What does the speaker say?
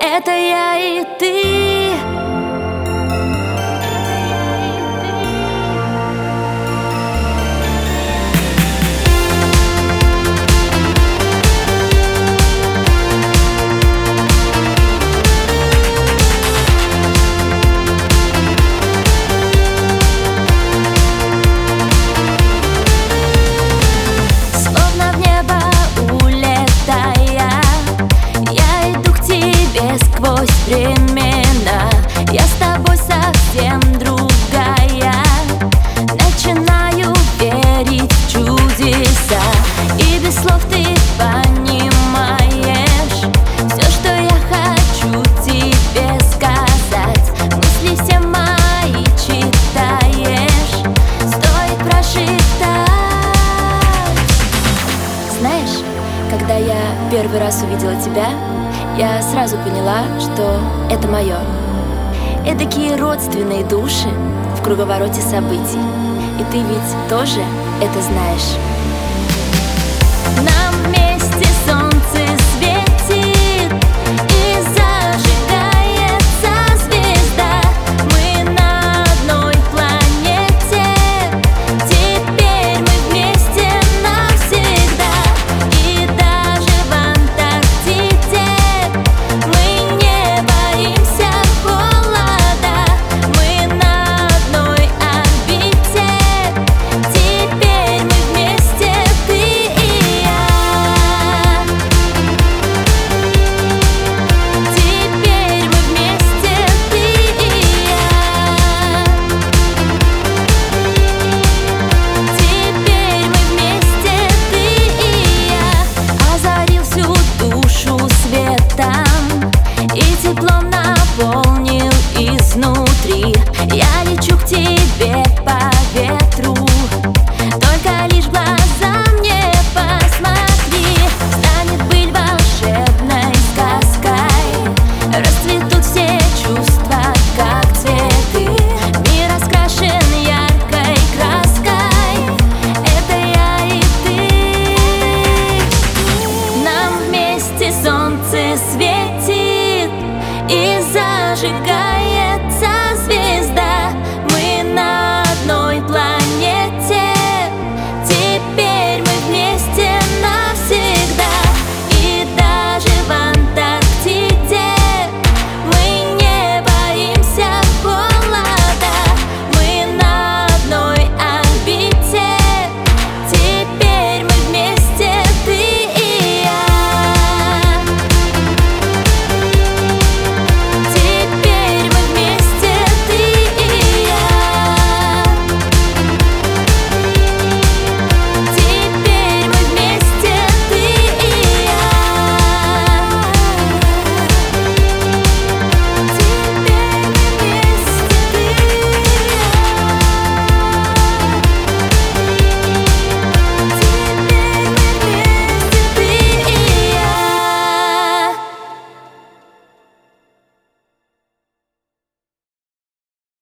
Это я и ты знаешь, когда я первый раз увидела тебя, я сразу поняла, что это мое. Эдакие родственные души в круговороте событий. И ты ведь тоже это знаешь. На crashing